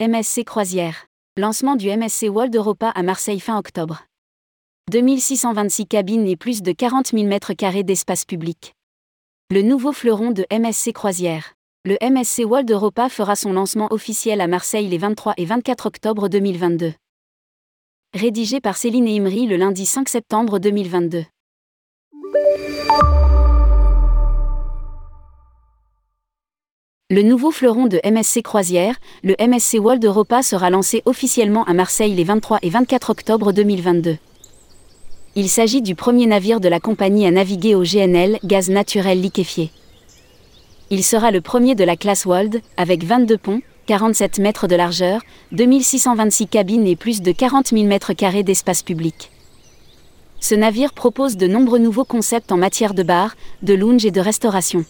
MSC Croisière. Lancement du MSC World Europa à Marseille fin octobre. 2626 cabines et plus de 40 000 m2 d'espace public. Le nouveau fleuron de MSC Croisière. Le MSC World Europa fera son lancement officiel à Marseille les 23 et 24 octobre 2022. Rédigé par Céline Imri le lundi 5 septembre 2022. Le nouveau fleuron de MSC Croisière, le MSC World Europa sera lancé officiellement à Marseille les 23 et 24 octobre 2022. Il s'agit du premier navire de la compagnie à naviguer au GNL, gaz naturel liquéfié. Il sera le premier de la classe World, avec 22 ponts, 47 mètres de largeur, 2626 cabines et plus de 40 000 mètres carrés d'espace public. Ce navire propose de nombreux nouveaux concepts en matière de bar, de lounge et de restauration.